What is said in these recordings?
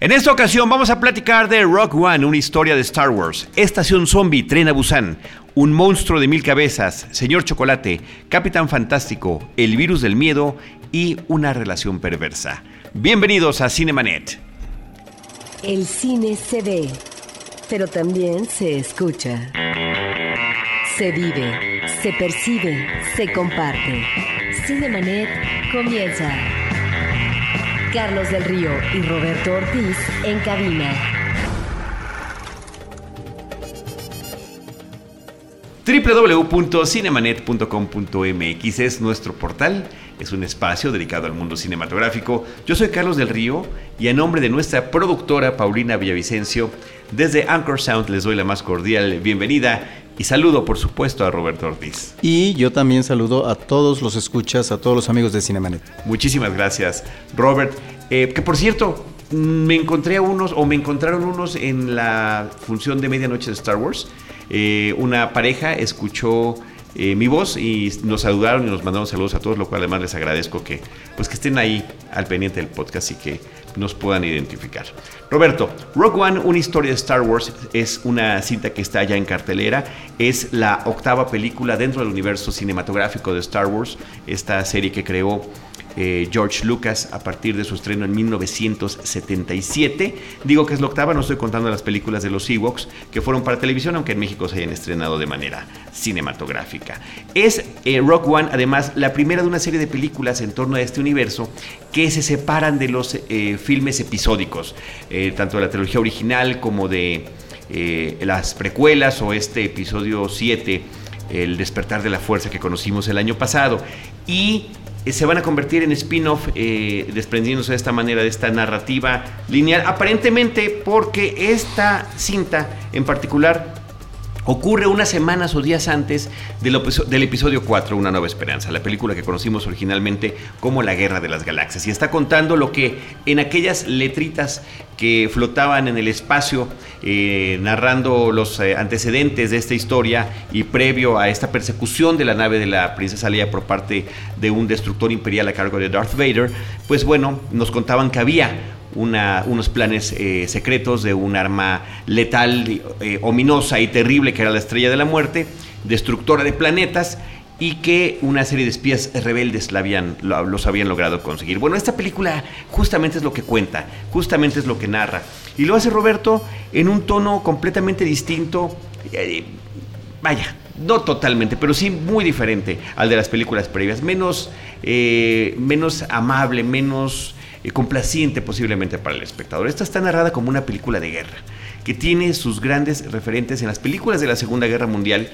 En esta ocasión vamos a platicar de Rock One, una historia de Star Wars, Estación Zombie, Tren a Busan, Un monstruo de mil cabezas, Señor Chocolate, Capitán Fantástico, El virus del miedo y una relación perversa. Bienvenidos a Cinemanet. El cine se ve, pero también se escucha. Se vive, se percibe, se comparte. Cinemanet comienza. Carlos del Río y Roberto Ortiz en cabina. www.cinemanet.com.mx es nuestro portal, es un espacio dedicado al mundo cinematográfico. Yo soy Carlos del Río y a nombre de nuestra productora Paulina Villavicencio, desde Anchor Sound les doy la más cordial bienvenida y saludo por supuesto a Roberto Ortiz. Y yo también saludo a todos los escuchas, a todos los amigos de Cinemanet. Muchísimas gracias, Robert. Eh, que por cierto, me encontré a unos, o me encontraron unos en la función de medianoche de Star Wars. Eh, una pareja escuchó eh, mi voz y nos saludaron y nos mandaron saludos a todos, lo cual además les agradezco que, pues que estén ahí al pendiente del podcast y que nos puedan identificar. Roberto, Rogue One, una historia de Star Wars, es una cinta que está ya en cartelera, es la octava película dentro del universo cinematográfico de Star Wars, esta serie que creó eh, George Lucas a partir de su estreno en 1977. Digo que es la octava, no estoy contando las películas de los Ewoks que fueron para televisión, aunque en México se hayan estrenado de manera cinematográfica. Es eh, Rock One, además, la primera de una serie de películas en torno a este universo que se separan de los eh, filmes episódicos, tanto de la trilogía original como de las precuelas o este episodio 7 el despertar de la fuerza que conocimos el año pasado. Y se van a convertir en spin-off eh, desprendiéndose de esta manera de esta narrativa lineal, aparentemente porque esta cinta en particular ocurre unas semanas o días antes del, episodio 4, Una Nueva Esperanza, la película que conocimos originalmente como La Guerra de las Galaxias. Y está contando lo que en aquellas letritas que flotaban en el espacio, eh, narrando los eh, antecedentes de esta historia y previo a esta persecución de la nave de la princesa Leia por parte de un destructor imperial a cargo de Darth Vader, pues bueno, nos contaban que había unos planes eh, secretos de un arma letal, eh, ominosa y terrible que era la estrella de la muerte, destructora de planetas y que una serie de espías rebeldes la habían, los habían logrado conseguir. Bueno, esta película justamente es lo que cuenta, justamente es lo que narra. Y lo hace Roberto en un tono completamente distinto, eh, vaya, no totalmente, pero sí muy diferente al de las películas previas, menos, menos amable, menos complaciente posiblemente para el espectador. Esta está narrada como una película de guerra, que tiene sus grandes referentes en las películas de la Segunda Guerra Mundial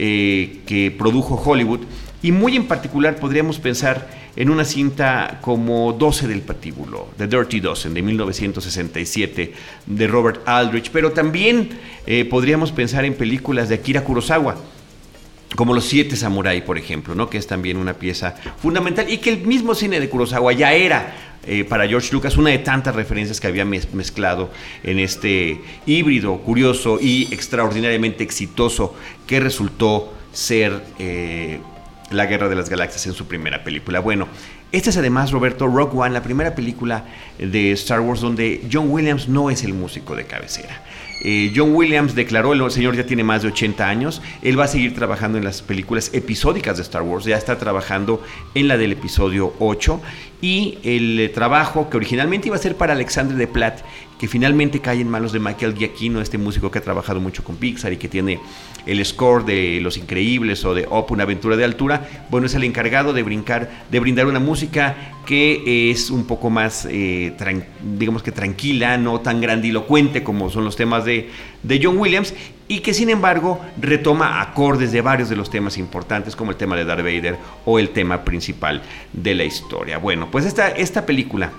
eh, que produjo Hollywood, y muy en particular podríamos pensar en una cinta como 12 del patíbulo, The Dirty Dozen, de 1967, de Robert Aldrich, pero también eh, podríamos pensar en películas de Akira Kurosawa, como Los Siete Samurai, por ejemplo, ¿no? que es también una pieza fundamental y que el mismo cine de Kurosawa ya era eh, para George Lucas una de tantas referencias que había mezclado en este híbrido curioso y extraordinariamente exitoso que resultó ser eh, La Guerra de las Galaxias en su primera película. Bueno, esta es además, Roberto, Rock One, la primera película de Star Wars donde John Williams no es el músico de cabecera. Eh, John Williams declaró, el señor ya tiene más de 80 años, él va a seguir trabajando en las películas episódicas de Star Wars, ya está trabajando en la del episodio 8 y el eh, trabajo que originalmente iba a ser para Alexandre de Platt, que finalmente cae en manos de Michael Giacchino, este músico que ha trabajado mucho con Pixar y que tiene el score de Los Increíbles o de Op, una aventura de altura, bueno, es el encargado de brincar, de brindar una música que es un poco más, eh, digamos que tranquila, no tan grandilocuente como son los temas de, de John Williams, y que sin embargo retoma acordes de varios de los temas importantes como el tema de Darth Vader o el tema principal de la historia. Bueno, pues esta, esta película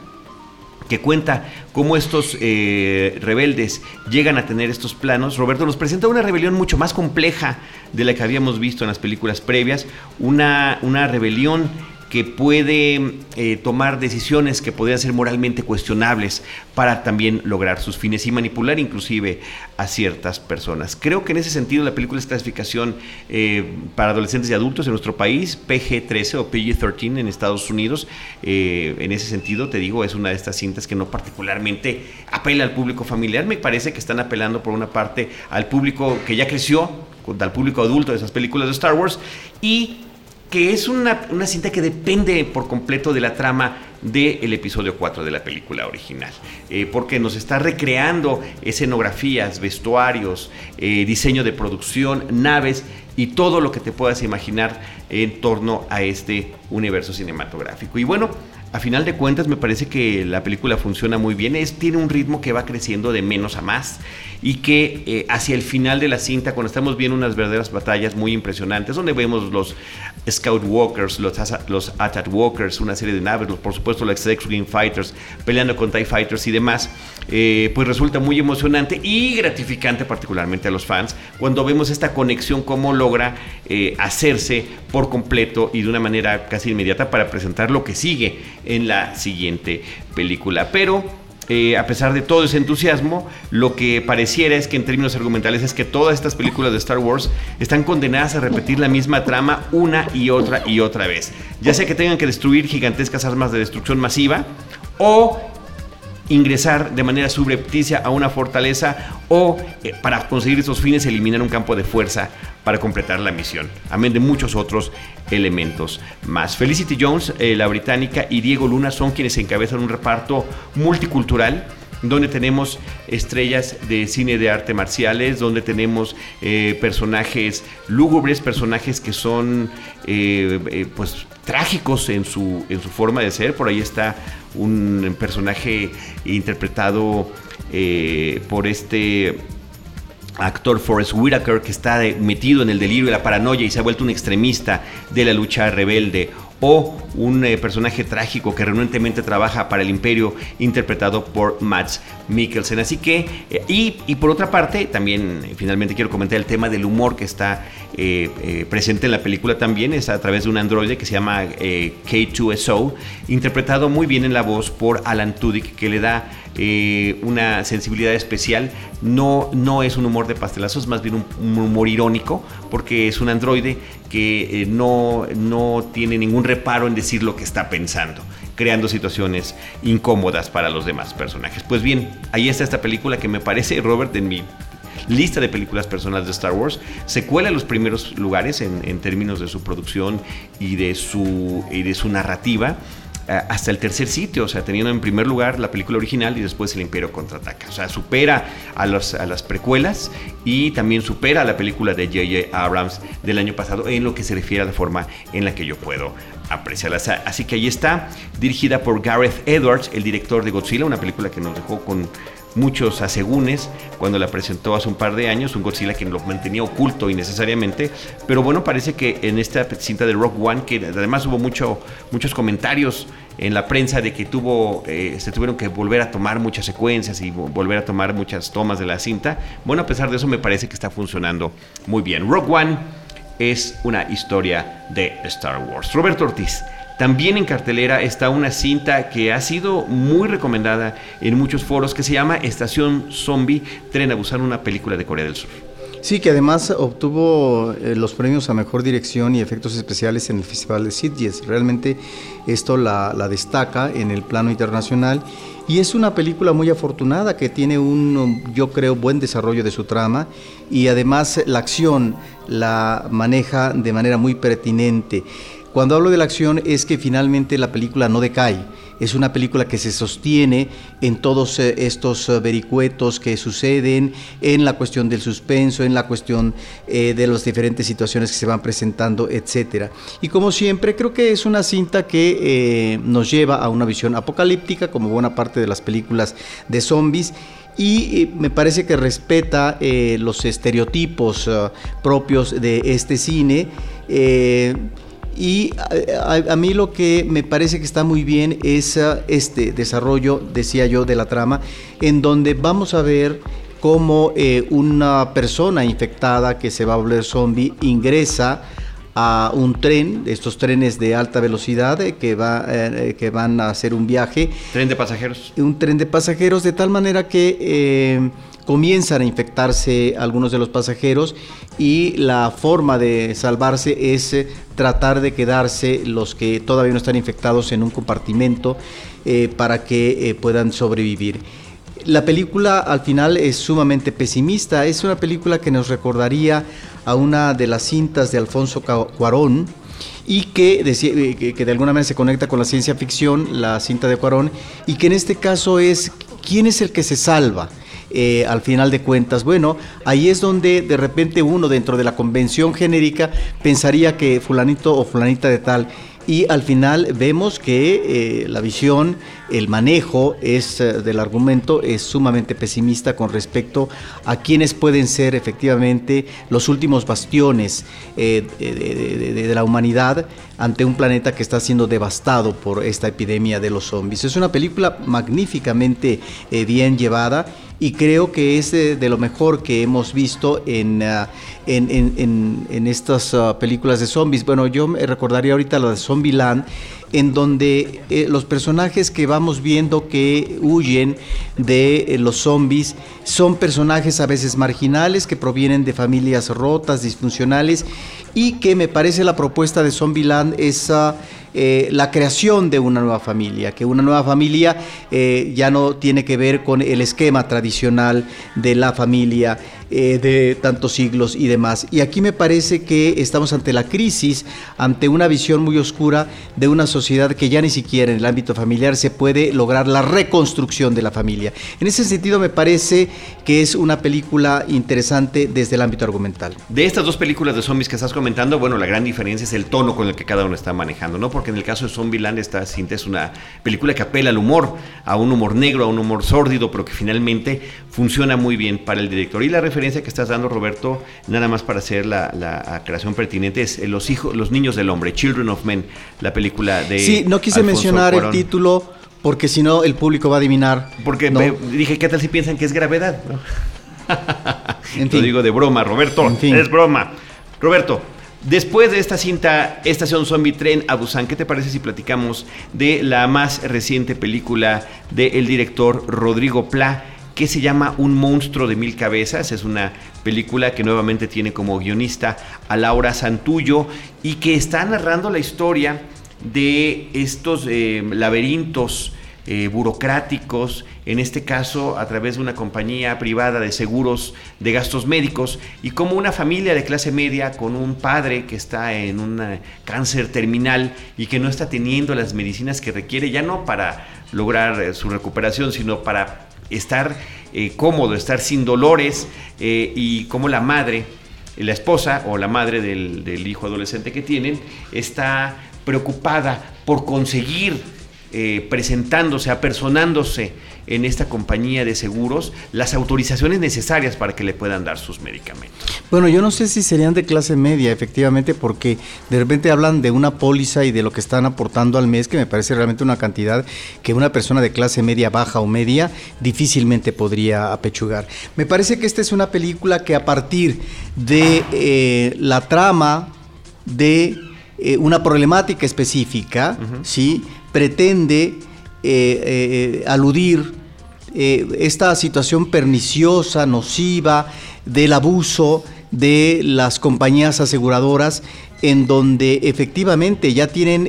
que cuenta cómo estos eh, rebeldes llegan a tener estos planos, Roberto nos presenta una rebelión mucho más compleja de la que habíamos visto en las películas previas, una, una rebelión que puede eh, tomar decisiones que podrían ser moralmente cuestionables para también lograr sus fines y manipular inclusive a ciertas personas. Creo que en ese sentido la película es clasificación eh, para adolescentes y adultos en nuestro país, PG-13 o PG-13 en Estados Unidos. Eh, en ese sentido, te digo, es una de estas cintas que no particularmente apela al público familiar. Me parece que están apelando por una parte al público que ya creció, al público adulto de esas películas de Star Wars y que es una, cinta que depende por completo de la trama del episodio 4 de la película original, eh, porque nos está recreando escenografías, vestuarios, eh, diseño de producción, naves y todo lo que te puedas imaginar en torno a este universo cinematográfico. Y bueno, a final de cuentas me parece que la película funciona muy bien, es, tiene un ritmo que va creciendo de menos a más y que eh, hacia el final de la cinta, cuando estamos viendo unas verdaderas batallas muy impresionantes, donde vemos los Scout Walkers, los, los Attack Walkers, una serie de naves, por supuesto los X-Wing Fighters peleando con TIE Fighters y demás, eh, pues resulta muy emocionante y gratificante particularmente a los fans cuando vemos esta conexión, cómo logra eh, hacerse por completo y de una manera casi inmediata para presentar lo que sigue en la siguiente película. Pero eh, a pesar de todo ese entusiasmo, lo que pareciera es que en términos argumentales es que todas estas películas de Star Wars están condenadas a repetir la misma trama una y otra y otra vez. Ya sea que tengan que destruir gigantescas armas de destrucción masiva o ingresar de manera subrepticia a una fortaleza o eh, para conseguir esos fines eliminar un campo de fuerza para completar la misión, amén de muchos otros elementos más. Felicity Jones, eh, la británica, y Diego Luna son quienes encabezan un reparto multicultural donde tenemos estrellas de cine de arte marciales, donde tenemos eh, personajes lúgubres, personajes que son pues trágicos en su, en su forma de ser. Por ahí está un personaje interpretado eh, por este actor Forrest Whitaker que está metido en el delirio y la paranoia y se ha vuelto un extremista de la lucha rebelde o un eh, personaje trágico que renuentemente trabaja para el imperio interpretado por Max Mikkelsen. Así que, eh, y, por otra parte, también finalmente quiero comentar el tema del humor que está presente en la película también, es a través de un androide que se llama K2SO, interpretado muy bien en la voz por Alan Tudyk, que le da eh, una sensibilidad especial. No, no es un humor de pastelazos, más bien un, humor irónico, porque es un androide que eh, no, no tiene ningún reparo en decir lo que está pensando creando situaciones incómodas para los demás personajes. Pues bien, ahí está esta película que me parece, Robert, en mi lista de películas personales de Star Wars, se cuela en los primeros lugares en, términos de su producción y de su, y de su narrativa. Eh, hasta el tercer sitio, o sea, teniendo en primer lugar la película original y después el Imperio contraataca. O sea, supera a, los, a las precuelas y también supera a la película de J.J. Abrams del año pasado en lo que se refiere a la forma en la que yo puedo apreciarla. Así que ahí está, dirigida por Gareth Edwards, el director de Godzilla, una película que nos dejó con muchos asegúnes cuando la presentó hace un par de años, un Godzilla que lo mantenía oculto innecesariamente, pero bueno, parece que en esta cinta de Rock One, que además hubo mucho, muchos comentarios en la prensa de que tuvo, eh, se tuvieron que volver a tomar muchas secuencias y volver a tomar muchas tomas de la cinta, bueno, a pesar de eso me parece que está funcionando muy bien. Rock One es una historia de Star Wars. Roberto Ortiz. También en cartelera está una cinta que ha sido muy recomendada en muchos foros que se llama Estación Zombie, Tren a Busan, una película de Corea del Sur. Sí, que además obtuvo eh, los premios a mejor dirección y efectos especiales en el Festival de Sitges. Realmente esto la, destaca en el plano internacional y es una película muy afortunada que tiene un, yo creo, buen desarrollo de su trama y además la acción la maneja de manera muy pertinente. Cuando hablo de la acción es que finalmente la película no decae. Es una película que se sostiene en todos eh, estos eh, vericuetos que suceden, en la cuestión del suspenso, en la cuestión eh, de las diferentes situaciones que se van presentando, etc. Y como siempre, creo que es una cinta que nos lleva a una visión apocalíptica, como buena parte de las películas de zombies y me parece que respeta los estereotipos propios de este cine. Y a, mí lo que me parece que está muy bien es ah, este desarrollo, decía yo, de la trama, en donde vamos a ver cómo eh, una persona infectada que se va a volver zombie ingresa a un tren, estos trenes de alta velocidad eh, que, va, eh, que van a hacer un viaje. ¿Tren de pasajeros? Un tren de pasajeros de tal manera que comienzan a infectarse algunos de los pasajeros y la forma de salvarse es tratar de quedarse los que todavía no están infectados en un compartimento para que puedan sobrevivir. La película al final es sumamente pesimista, es una película que nos recordaría a una de las cintas de Alfonso Cuarón y eh, que, que de alguna manera se conecta con la ciencia ficción, la cinta de Cuarón, y que en este caso es quién es el que se salva. Eh, al final de cuentas. Bueno, ahí es donde de repente uno dentro de la convención genérica pensaría que fulanito o fulanita de tal y al final vemos que eh, la visión, el manejo es, eh, del argumento es sumamente pesimista con respecto a quienes pueden ser efectivamente los últimos bastiones de, la humanidad ante un planeta que está siendo devastado por esta epidemia de los zombies. Es una película magníficamente bien llevada y creo que es de, lo mejor que hemos visto en, ah, en, estas ah, películas de zombies. Bueno, yo me recordaría ahorita la de Zombieland, en donde eh, los personajes que vamos viendo que huyen de eh, los zombies son personajes a veces marginales que provienen de familias rotas, disfuncionales y que me parece la propuesta de Zombieland es eh, la creación de una nueva familia, que una nueva familia ya no tiene que ver con el esquema tradicional de la familia eh, de tantos siglos y demás. Y aquí me parece que estamos ante la crisis, ante una visión muy oscura de una sociedad que ya ni siquiera en el ámbito familiar se puede lograr la reconstrucción de la familia. En ese sentido me parece que es una película interesante desde el ámbito argumental. De estas dos películas de zombies que estás comentando, bueno, la gran diferencia es el tono con el que cada uno está manejando, ¿no? Porque en el caso de Zombieland esta cinta es una película que apela al humor, a un humor negro, a un humor sórdido, pero que finalmente funciona muy bien para el director. Y la referencia que estás dando, Roberto, nada más para hacer la, creación pertinente, es Los hijos, Los niños del hombre, Children of Men, la película de. Sí, no quise mencionar el título porque si no el público va a adivinar. Porque dije, ¿qué tal si piensan que es gravedad? Lo digo de broma, Roberto. Es broma. Roberto, Después de esta cinta Estación Zombie Tren a Busan, ¿qué te parece si platicamos de la más reciente película del director Rodrigo Pla? Que se llama Un monstruo de mil cabezas. Es una película que nuevamente tiene como guionista a Laura Santullo y que está narrando la historia de estos eh, laberintos eh, burocráticos, en este caso a través de una compañía privada de seguros de gastos médicos, y como una familia de clase media con un padre que está en un eh, cáncer terminal y que no está teniendo las medicinas que requiere, ya no para lograr su recuperación, sino para estar eh, cómodo, estar sin dolores eh, y como la madre, la esposa o la madre del, hijo adolescente que tienen, está preocupada por conseguir eh, presentándose, apersonándose en esta compañía de seguros las autorizaciones necesarias para que le puedan dar sus medicamentos. Bueno, yo no sé si serían de clase media, efectivamente, porque de repente hablan de una póliza y de lo que están aportando al mes, que me parece realmente una cantidad que una persona de clase media baja o media difícilmente podría apechugar. Me parece que esta es una película que a partir de eh, la trama de eh, una problemática específica, ¿sí? pretende eh, eh, aludir esta situación perniciosa, nociva, del abuso de las compañías aseguradoras, en donde efectivamente ya tienen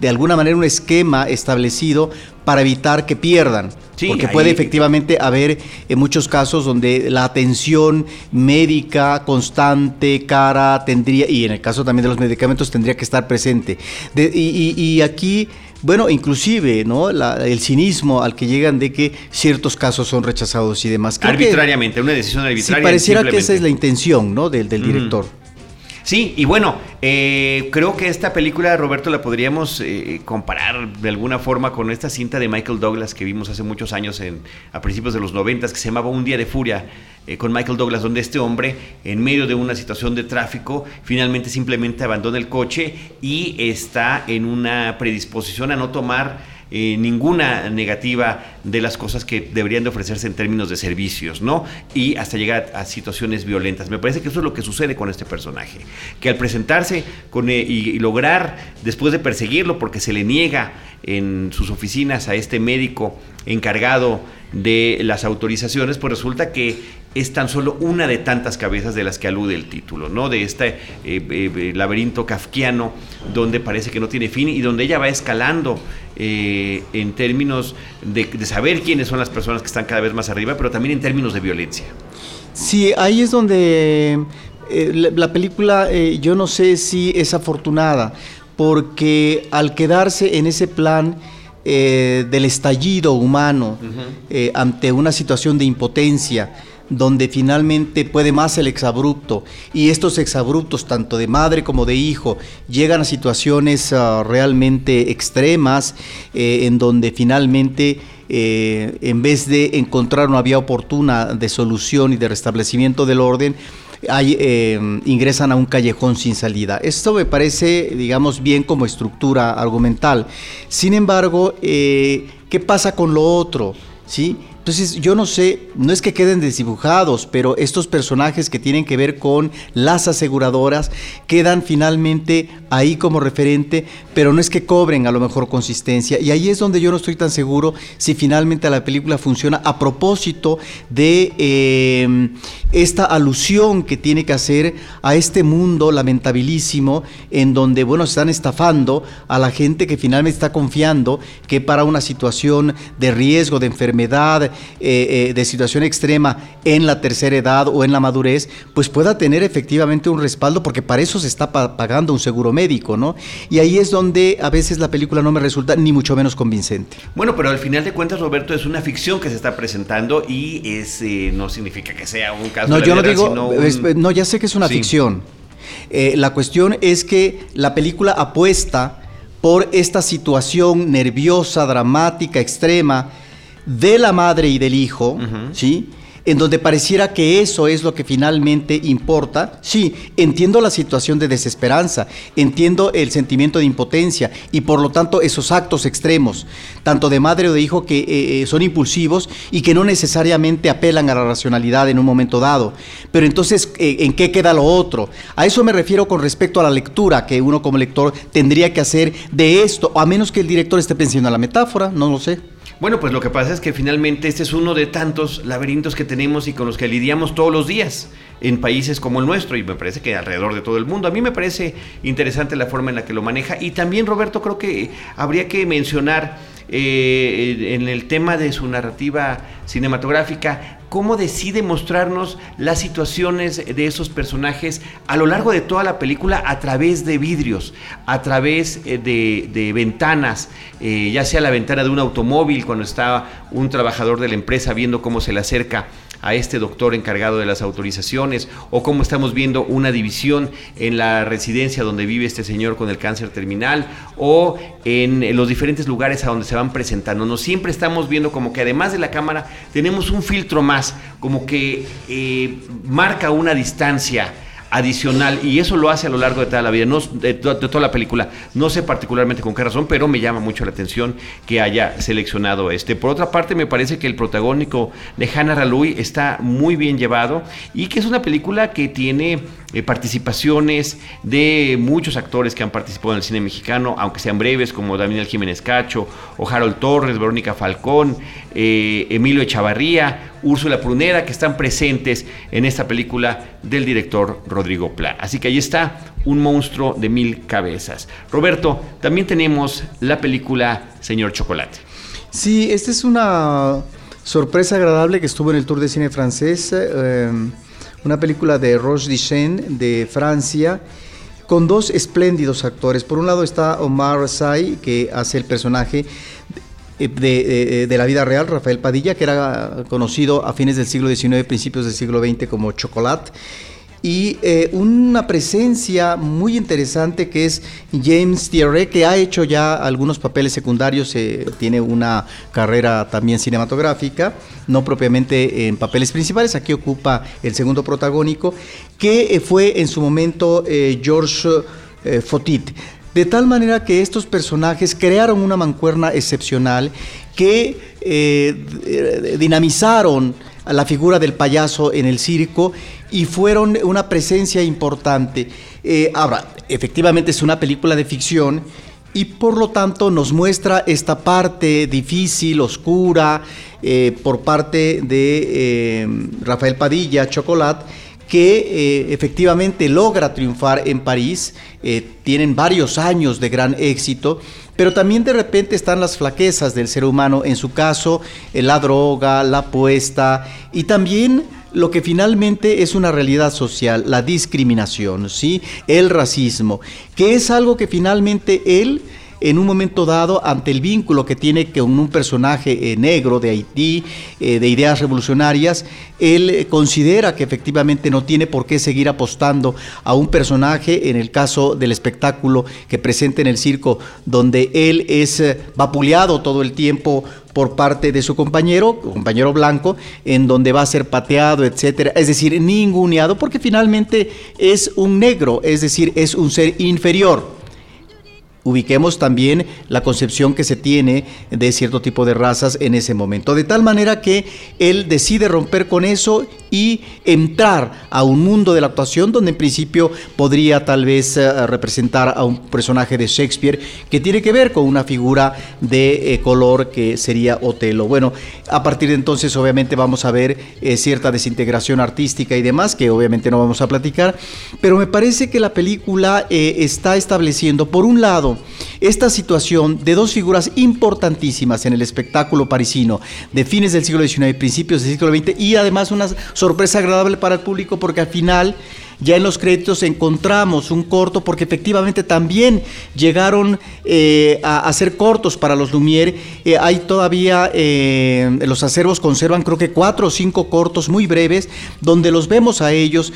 de alguna manera un esquema establecido para evitar que pierdan. porque puede efectivamente haber en muchos casos donde la atención médica constante, cara, tendría, y en el caso también de los medicamentos, tendría que estar presente. y, aquí, bueno, inclusive, ¿no? el cinismo al que llegan de que ciertos casos son rechazados y demás. Arbitrariamente, una decisión arbitraria. Sí, pareciera que esa es la intención, ¿no? Del, del director. Sí, y bueno, eh, creo que esta película, Roberto, la podríamos eh, comparar de alguna forma con esta cinta de Michael Douglas que vimos hace muchos años en, a principios de los noventas, que se llamaba Un Día de Furia, eh, con Michael Douglas, donde este hombre, en medio de una situación de tráfico, finalmente simplemente abandona el coche y está en una predisposición a no tomar eh, ninguna negativa de las cosas que deberían de ofrecerse en términos de servicios, ¿no? Y hasta llegar a, situaciones violentas. Me parece que eso es lo que sucede con este personaje, que al presentarse eh, y, lograr, después de perseguirlo, porque se le niega en sus oficinas a este médico encargado de las autorizaciones, pues resulta que es tan solo una de tantas cabezas de las que alude el título, ¿no? De este eh, eh, laberinto kafkiano donde parece que no tiene fin y donde ella va escalando eh, en términos de, saber quiénes son las personas que están cada vez más arriba, pero también en términos de violencia. Sí, ahí es donde la, película yo no sé si es afortunada, porque al quedarse en ese plan del estallido humano ante una situación de impotencia, donde finalmente puede más el exabrupto y estos exabruptos tanto de madre como de hijo llegan a situaciones ah, realmente extremas eh, en donde finalmente eh, en vez de encontrar una vía oportuna de solución y de restablecimiento del orden eh, ingresan a un callejón sin salida. Esto me parece, digamos, bien como estructura argumental. Sin embargo, ¿qué pasa con lo otro? ¿Sí? Entonces, yo no sé, no es que queden desdibujados, pero estos personajes que tienen que ver con las aseguradoras quedan finalmente ahí como referente, pero no es que cobren a lo mejor consistencia. Y ahí es donde yo no estoy tan seguro si finalmente la película funciona a propósito de eh, esta alusión que tiene que hacer a este mundo lamentabilísimo en donde, bueno, están estafando a la gente que finalmente está confiando que para una situación de riesgo, de enfermedad, eh, eh, de situación extrema en la tercera edad o en la madurez, pues pueda tener efectivamente un respaldo, porque para eso se está pagando un seguro médico, ¿no? Y ahí es donde a veces la película no me resulta ni mucho menos convincente. Bueno, pero al final de cuentas, Roberto, es una ficción que se está presentando y es, eh, no significa que sea un caso. No, yo no digo, no, ya sé que es una ficción. la cuestión es que la película apuesta por esta situación nerviosa, dramática, extrema, de la madre y del hijo, ¿sí? en donde pareciera que eso es lo que finalmente importa. Sí, entiendo la situación de desesperanza, entiendo el sentimiento de impotencia y por lo tanto esos actos extremos, tanto de madre o de hijo, que eh, eh, son impulsivos y que no necesariamente apelan a la racionalidad en un momento dado. Pero entonces, eh, ¿en qué queda lo otro? A eso me refiero con respecto a la lectura que uno como lector tendría que hacer de esto, a menos que el director esté pensando en la metáfora, no lo sé. Bueno, pues lo que pasa es que finalmente este es uno de tantos laberintos que tenemos y con los que lidiamos todos los días en países como el nuestro y me parece que alrededor de todo el mundo. A mí me parece interesante la forma en la que lo maneja y también Roberto creo que habría que mencionar eh, en el tema de su narrativa cinematográfica cómo decide mostrarnos las situaciones de esos personajes a lo largo de toda la película a través de vidrios, a través eh, de, ventanas, eh, ya sea la ventana de un automóvil cuando está un trabajador de la empresa viendo cómo se le acerca a este doctor encargado de las autorizaciones o cómo estamos viendo una división en la residencia donde vive este señor con el cáncer terminal o en los diferentes lugares a donde se van presentando. No siempre estamos viendo como que además de la cámara tenemos un filtro más, como que eh, marca una distancia adicional y eso lo hace a lo largo de toda la vida, no, de, toda la película. No sé particularmente con qué razón, pero me llama mucho la atención que haya seleccionado este. Por otra parte, me parece que el protagónico de Hannah Ralui está muy bien llevado y que es una película que tiene eh, participaciones de muchos actores que han participado en el cine mexicano, aunque sean breves, como Daniel Jiménez Cacho, o Harold Torres, Verónica Falcón, eh, Emilio Echavarría, Úrsula Prunera, que están presentes en esta película del director Rodrigo Pla. Así que ahí está, un monstruo de mil cabezas. Roberto, también tenemos la película Señor Chocolate. Sí, esta es una sorpresa agradable que estuvo en el Tour de Cine francés. Eh, una película de Roche Dichen de Francia, con dos espléndidos actores. Por un lado está Omar Sy, que hace el personaje de, de, la vida real, Rafael Padilla, que era conocido a fines del siglo XIX, principios del siglo XX como Chocolat y eh, una presencia muy interesante que es James Thierry, que ha hecho ya algunos papeles secundarios, eh, tiene una carrera también cinematográfica, no propiamente en papeles principales, aquí ocupa el segundo protagónico, que eh, fue en su momento George Fotit. De tal manera que estos personajes crearon una mancuerna excepcional que eh, dinamizaron a la figura del payaso en el circo y fueron una presencia importante. Eh, ahora, efectivamente es una película de ficción y por lo tanto nos muestra esta parte difícil, oscura, eh, por parte de eh, Rafael Padilla, Chocolat, que efectivamente logra triunfar en París, tienen varios años de gran éxito, pero también de repente están las flaquezas del ser humano, en su caso la droga, la apuesta y también lo que finalmente es una realidad social, la discriminación, ¿sí? el racismo, que es algo que finalmente él en un momento dado ante el vínculo que tiene con un personaje eh, negro de Haití, eh, de ideas revolucionarias, él eh, considera que efectivamente no tiene por qué seguir apostando a un personaje, en el caso del espectáculo que presenta en el circo, donde él es vapuleado todo el tiempo por parte de su compañero, compañero blanco, en donde va a ser pateado, etcétera, es decir, ninguneado, porque finalmente es un negro, es decir, es un ser inferior ubiquemos también la concepción que se tiene de cierto tipo de razas en ese momento. De tal manera que él decide romper con eso y entrar a un mundo de la actuación donde en principio podría tal vez eh, representar a un personaje de Shakespeare que tiene que ver con una figura de eh, color que sería Otelo. Bueno, a partir de entonces obviamente vamos a ver eh, cierta desintegración artística y demás que obviamente no vamos a platicar, pero me parece que la película está estableciendo por un lado esta situación de dos figuras importantísimas en el espectáculo parisino de fines del siglo XIX y principios del siglo XX y además una sorpresa agradable para el público porque al final ya en los créditos encontramos un corto porque efectivamente también llegaron eh, a, hacer cortos para los Lumière. Eh, hay todavía, eh, los acervos conservan creo que cuatro o cinco cortos muy breves donde los vemos a ellos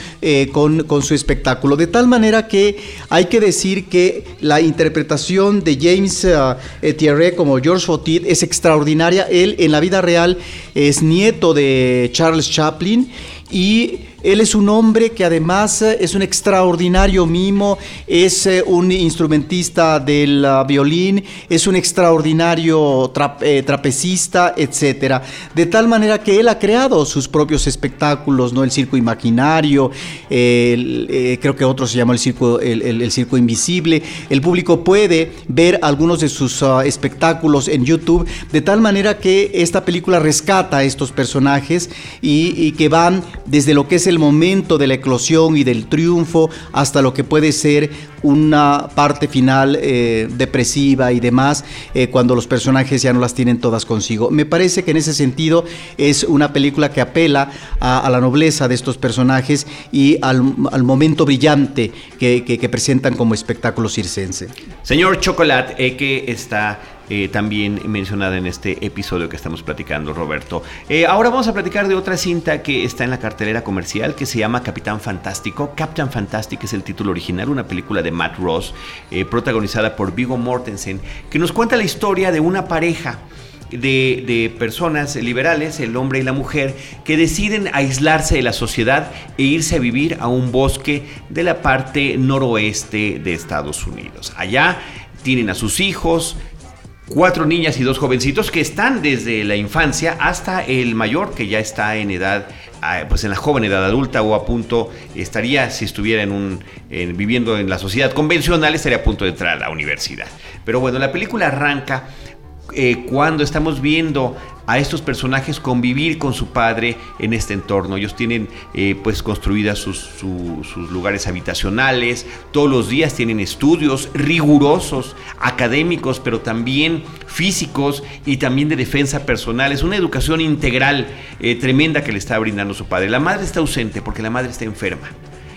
con, con, su espectáculo. De tal manera que hay que decir que la interpretación de James Thierry como George Fotit es extraordinaria. Él en la vida real es nieto de Charles Chaplin y él es un hombre que además eh, es un extraordinario mimo, es eh, un instrumentista del ah, violín, es un extraordinario eh, trapecista, etc. De tal manera que él ha creado sus propios espectáculos, ¿no? El circo imaginario, creo que otro se llama el circo, el, circo invisible. El público puede ver algunos de sus ah, espectáculos en YouTube, de tal manera que esta película rescata a estos personajes y, y que van desde lo que es el momento de la eclosión y del triunfo hasta lo que puede ser una parte final eh, depresiva y demás, eh, cuando los personajes ya no las tienen todas consigo. Me parece que en ese sentido es una película que apela a, la nobleza de estos personajes y al, momento brillante que, presentan como espectáculo circense. Señor Chocolate, eh, que está eh, también mencionada en este episodio que estamos platicando, Roberto. Eh, ahora vamos a platicar de otra cinta que está en la cartelera comercial que se llama Capitán Fantástico. Captain Fantastic es el título original, una película de Matt Ross, eh, protagonizada por Vigo Mortensen, que nos cuenta la historia de una pareja. De, de, personas liberales, el hombre y la mujer, que deciden aislarse de la sociedad e irse a vivir a un bosque de la parte noroeste de Estados Unidos. Allá tienen a sus hijos, cuatro niñas y dos jovencitos que están desde la infancia hasta el mayor que ya está en edad, ah, pues en la joven edad adulta o a punto, estaría, si estuviera en un, viviendo en la sociedad convencional, estaría a punto de entrar a la universidad. Pero bueno, la película arranca eh, cuando estamos viendo a estos personajes convivir con su padre en este entorno. Ellos tienen eh, pues construidas sus, lugares habitacionales, todos los días tienen estudios rigurosos, académicos, pero también físicos y también de defensa personal. Es una educación integral eh, tremenda que le está brindando su padre. La madre está ausente porque la madre está enferma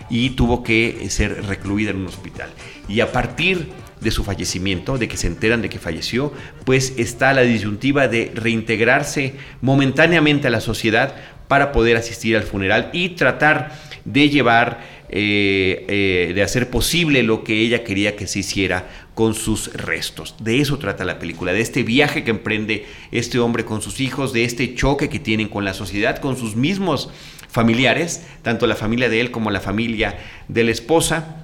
y tuvo que ser recluida en un hospital. Y a partir de su fallecimiento, de que se enteran de que falleció, pues está la disyuntiva de reintegrarse momentáneamente a la sociedad para poder asistir al funeral y tratar de llevar, eh, eh, de hacer posible lo que ella quería que se hiciera con sus restos. De eso trata la película, de este viaje que emprende este hombre con sus hijos, de este choque que tienen con la sociedad, con sus mismos familiares, tanto la familia de él como la familia de la esposa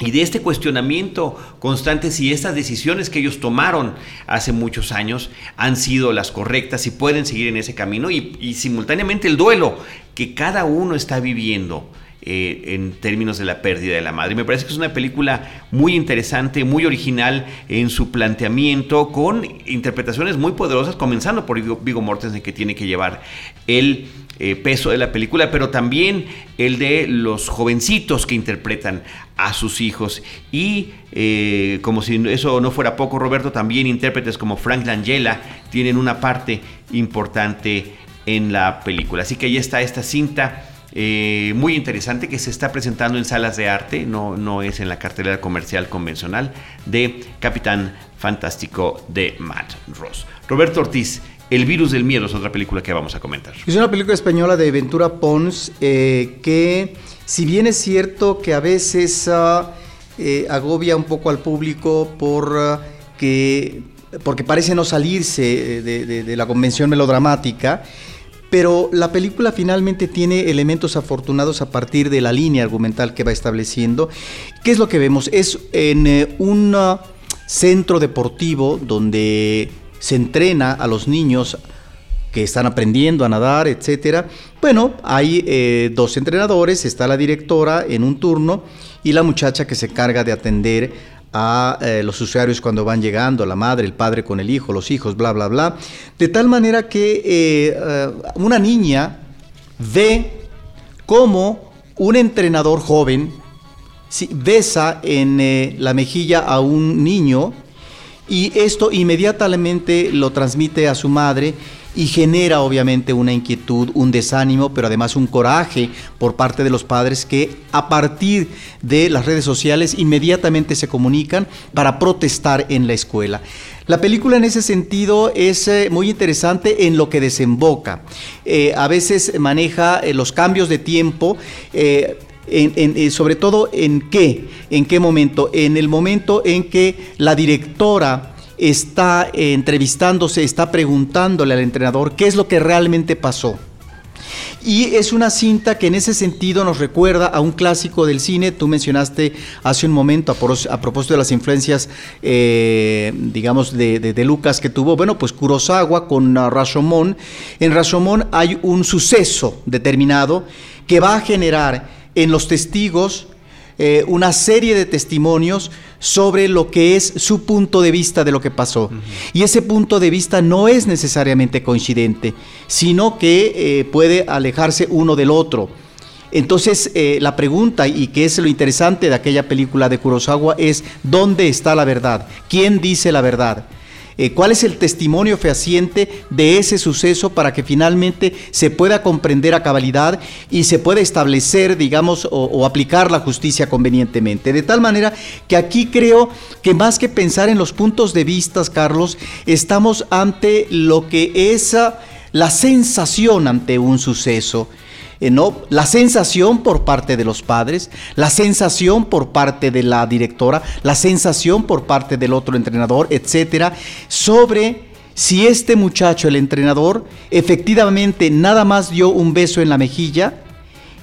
y de este cuestionamiento constante si estas decisiones que ellos tomaron hace muchos años han sido las correctas y pueden seguir en ese camino y, y simultáneamente el duelo que cada uno está viviendo eh, en términos de la pérdida de la madre. Me parece que es una película muy interesante, muy original en su planteamiento, con interpretaciones muy poderosas, comenzando por Vigo, Mortensen, que tiene que llevar el eh, peso de la película, pero también el de los jovencitos que interpretan a sus hijos. Y eh, como si eso no fuera poco, Roberto, también intérpretes como Frank Langella tienen una parte importante en la película. Así que ahí está esta cinta eh, muy interesante que se está presentando en salas de arte, no, no es en la cartelera comercial convencional, de Capitán Fantástico de Matt Ross. Roberto Ortiz, El virus del miedo es otra película que vamos a comentar. Es una película española de Ventura Pons eh, que, si bien es cierto que a veces ah, eh, agobia un poco al público por ah, que porque parece no salirse de la convención melodramática, pero la película finalmente tiene elementos afortunados a partir de la línea argumental que va estableciendo. ¿Qué es lo que vemos? Es en eh, un centro deportivo donde se entrena a los niños que están aprendiendo a nadar, etcétera. Bueno, hay eh, dos entrenadores, está la directora en un turno y la muchacha que se carga de atender a eh, los usuarios cuando van llegando, la madre, el padre con el hijo, los hijos, bla, bla, bla. De tal manera que eh, eh, una niña ve cómo un entrenador joven besa en la mejilla a un niño y esto inmediatamente lo transmite a su madre y genera obviamente una inquietud, un desánimo, pero además un coraje por parte de los padres que a partir de las redes sociales inmediatamente se comunican para protestar en la escuela. La película en ese sentido es eh, muy interesante en lo que desemboca. Eh, a veces maneja eh, los cambios de tiempo. sobre todo en qué, en qué momento, en el momento en que la directora está eh, entrevistándose, está preguntándole al entrenador qué es lo que realmente pasó. Y es una cinta que en ese sentido nos recuerda a un clásico del cine. Tú mencionaste hace un momento a, propósito de las influencias, eh, digamos, de, Lucas que tuvo. Bueno, pues Kurosawa con Rashomon. En Rashomon hay un suceso determinado que va a generar en los testigos eh, una serie de testimonios sobre lo que es su punto de vista de lo que pasó. Y ese punto de vista no es necesariamente coincidente, sino que eh, puede alejarse uno del otro. Entonces, eh, la pregunta, y que es lo interesante de aquella película de Kurosawa, es ¿dónde está la verdad? ¿Quién dice la verdad? Eh, cuál es el testimonio fehaciente de ese suceso para que finalmente se pueda comprender a cabalidad y se pueda establecer, digamos, o, aplicar la justicia convenientemente. De tal manera que aquí creo que más que pensar en los puntos de vista, Carlos, estamos ante lo que es la sensación ante un suceso. Eh, ¿no? La sensación por parte de los padres, la sensación por parte de la directora, la sensación por parte del otro entrenador, etcétera, sobre si este muchacho, el entrenador, efectivamente nada más dio un beso en la mejilla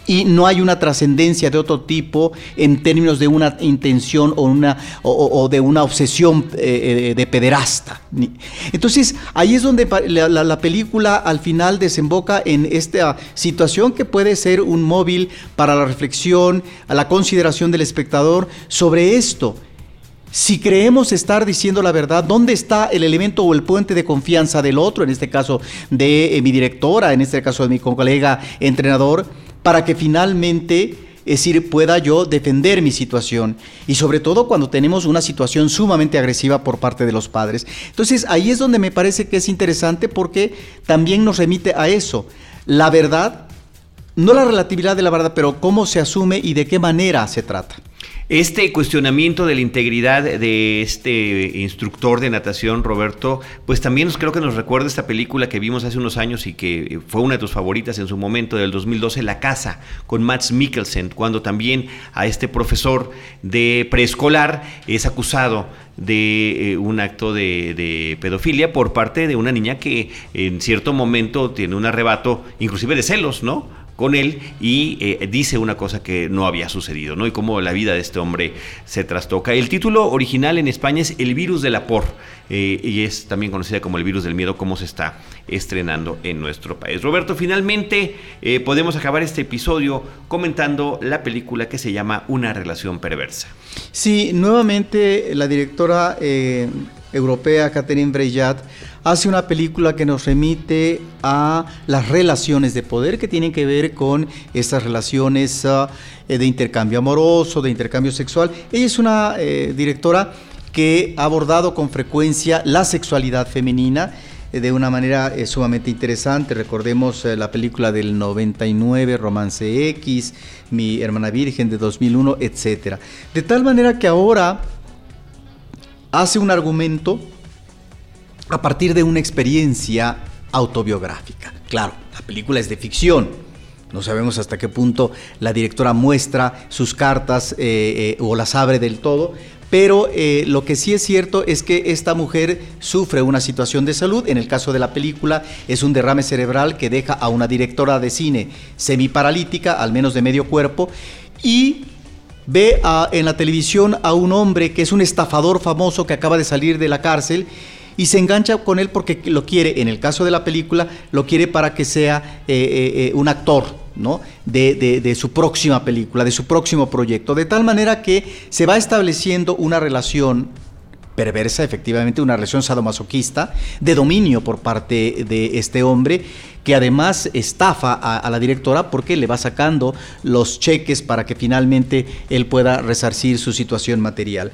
y no hay una trascendencia de otro tipo en términos de una intención o, una, o, de una obsesión eh, eh, de pederasta. Entonces, ahí es donde la, película al final desemboca en esta situación que puede ser un móvil para la reflexión, a la consideración del espectador sobre esto. Si creemos estar diciendo la verdad, ¿dónde está el elemento o el puente de confianza del otro? En este caso de eh, mi directora, en este caso de mi colega entrenador para que finalmente es decir, pueda yo defender mi situación. Y sobre todo cuando tenemos una situación sumamente agresiva por parte de los padres. Entonces ahí es donde me parece que es interesante porque también nos remite a eso. La verdad, no la relatividad de la verdad, pero cómo se asume y de qué manera se trata. Este cuestionamiento de la integridad de este instructor de natación, Roberto, pues también creo que nos recuerda esta película que vimos hace unos años y que fue una de tus favoritas en su momento, del 2012, La Casa, con Max Mikkelsen, cuando también a este profesor de preescolar es acusado de eh, un acto de, de, pedofilia por parte de una niña que en cierto momento tiene un arrebato, inclusive de celos, ¿no? Con él y eh, dice una cosa que no había sucedido, ¿no? Y cómo la vida de este hombre se trastoca. El título original en España es El virus del apor eh, y es también conocida como el virus del miedo, cómo se está estrenando en nuestro país. Roberto, finalmente eh, podemos acabar este episodio comentando la película que se llama Una relación perversa. Sí, nuevamente la directora europea Catherine Breillat hace una película que nos remite a las relaciones de poder que tienen que ver con estas relaciones ah, eh, de intercambio amoroso, de intercambio sexual. Ella es una eh, directora que ha abordado con frecuencia la sexualidad femenina eh, de una manera sumamente interesante. Recordemos la película del 99, Romance X, Mi hermana virgen de 2001, etc. De tal manera que ahora hace un argumento a partir de una experiencia autobiográfica. Claro, la película es de ficción. No sabemos hasta qué punto la directora muestra sus cartas eh, eh, o las abre del todo, pero eh, lo que sí es cierto es que esta mujer sufre una situación de salud. En el caso de la película es un derrame cerebral que deja a una directora de cine semiparalítica, al menos de medio cuerpo, y ve en la televisión a un hombre que es un estafador famoso que acaba de salir de la cárcel y se engancha con él porque lo quiere, en el caso de la película, lo quiere para que sea eh, eh, eh, un actor, ¿no? De, de, su próxima película, de su próximo proyecto, de tal manera que se va estableciendo una relación perversa, efectivamente, una relación sadomasoquista, de dominio por parte de este hombre, que además estafa a, a, la directora porque le va sacando los cheques para que finalmente él pueda resarcir su situación material.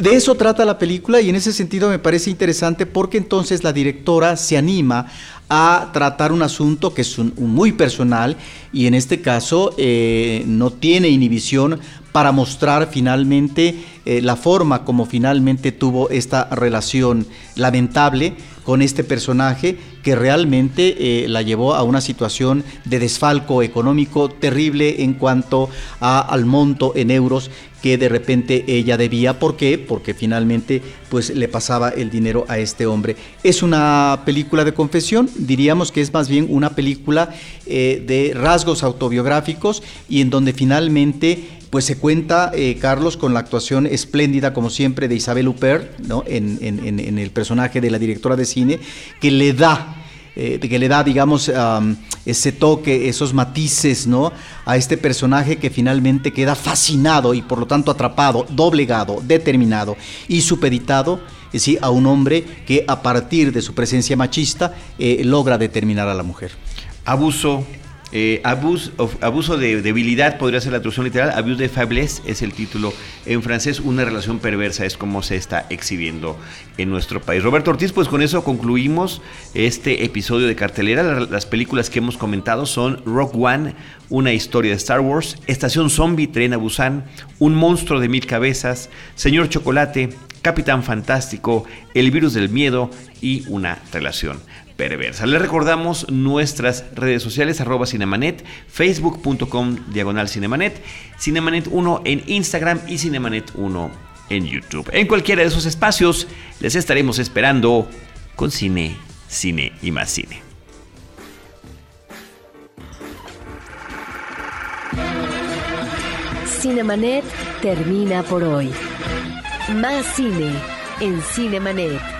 De eso trata la película y en ese sentido me parece interesante porque entonces la directora se anima a tratar un asunto que es muy personal y en este caso eh, no tiene inhibición para mostrar finalmente eh, la forma como finalmente tuvo esta relación lamentable con este personaje que realmente eh, la llevó a una situación de desfalco económico terrible en cuanto al monto en euros que de repente ella debía. ¿Por qué? Porque finalmente pues le pasaba el dinero a este hombre. Es una película de confesión, diríamos que es más bien una película eh, de rasgos autobiográficos y en donde finalmente pues se cuenta, eh, Carlos, con la actuación espléndida, como siempre, de Isabel Huppert, ¿no? en, en el personaje de la directora de cine, que le da eh, que le da, digamos, ese toque, esos matices, ¿no? A este personaje que finalmente queda fascinado y por lo tanto atrapado, doblegado, determinado y supeditado, ¿sí? A un hombre que a partir de su presencia machista eh, logra determinar a la mujer. Abuso eh, abuso de debilidad podría ser la traducción literal. Abuse de faiblesse es el título en francés. Una relación perversa es como se está exhibiendo en nuestro país. Roberto Ortiz, pues con eso concluimos este episodio de cartelera. Las películas que hemos comentado son Rock One, una historia de Star Wars, Estación Zombie, Tren a Busan, Un monstruo de mil cabezas, Señor Chocolate, Capitán Fantástico, El virus del miedo y una relación perversa. Les recordamos nuestras redes sociales, arroba cinemanet, facebook.com diagonal cinemanet, cinemanet 1 en Instagram y cinemanet 1 en YouTube. En cualquiera de esos espacios les estaremos esperando con cine, cine y más cine. Cinemanet termina por hoy. Más cine en Cinemanet.